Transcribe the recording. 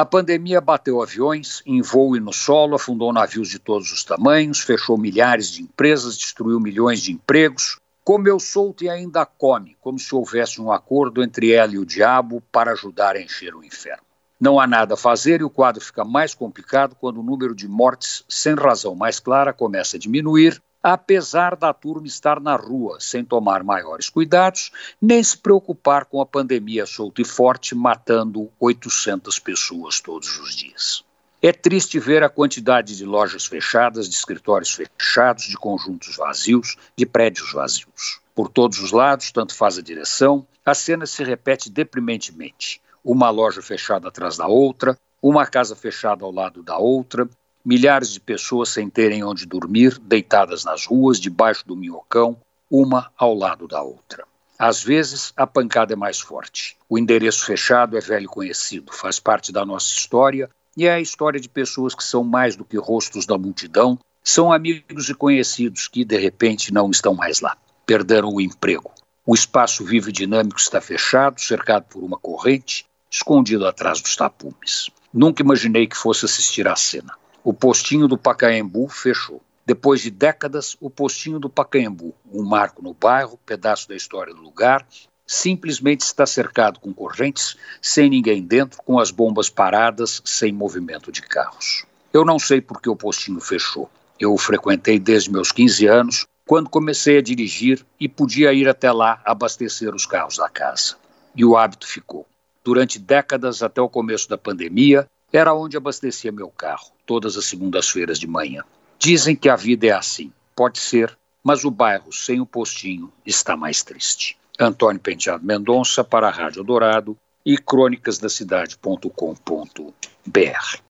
A pandemia bateu aviões, em voo e no solo, afundou navios de todos os tamanhos, fechou milhares de empresas, destruiu milhões de empregos, comeu solto e ainda come, como se houvesse um acordo entre ela e o diabo para ajudar a encher o inferno. Não há nada a fazer e o quadro fica mais complicado quando o número de mortes sem razão mais clara começa a diminuir apesar da turma estar na rua sem tomar maiores cuidados, nem se preocupar com a pandemia solta e forte, matando 800 pessoas todos os dias. É triste ver a quantidade de lojas fechadas, de escritórios fechados, de conjuntos vazios, de prédios vazios. Por todos os lados, tanto faz a direção, a cena se repete deprimentemente. Uma loja fechada atrás da outra, uma casa fechada ao lado da outra, milhares de pessoas sem terem onde dormir, deitadas nas ruas, debaixo do minhocão, uma ao lado da outra. Às vezes, a pancada é mais forte. O endereço fechado é velho conhecido, faz parte da nossa história e é a história de pessoas que são mais do que rostos da multidão, são amigos e conhecidos que, de repente, não estão mais lá. Perderam o emprego. O espaço vivo e dinâmico está fechado, cercado por uma corrente, escondido atrás dos tapumes. Nunca imaginei que fosse assistir à cena. O postinho do Pacaembu fechou. Depois de décadas, o postinho do Pacaembu, um marco no bairro, pedaço da história do lugar, simplesmente está cercado com correntes, sem ninguém dentro, com as bombas paradas, sem movimento de carros. Eu não sei por que o postinho fechou. Eu o frequentei desde meus 15 anos, quando comecei a dirigir e podia ir até lá abastecer os carros da casa. E o hábito ficou. Durante décadas, até o começo da pandemia, era onde abastecia meu carro, todas as segundas-feiras de manhã. Dizem que a vida é assim. Pode ser, mas o bairro sem o postinho está mais triste. Antônio Penteado Mendonça para a Rádio Dourado e crônicasdacidade.com.br.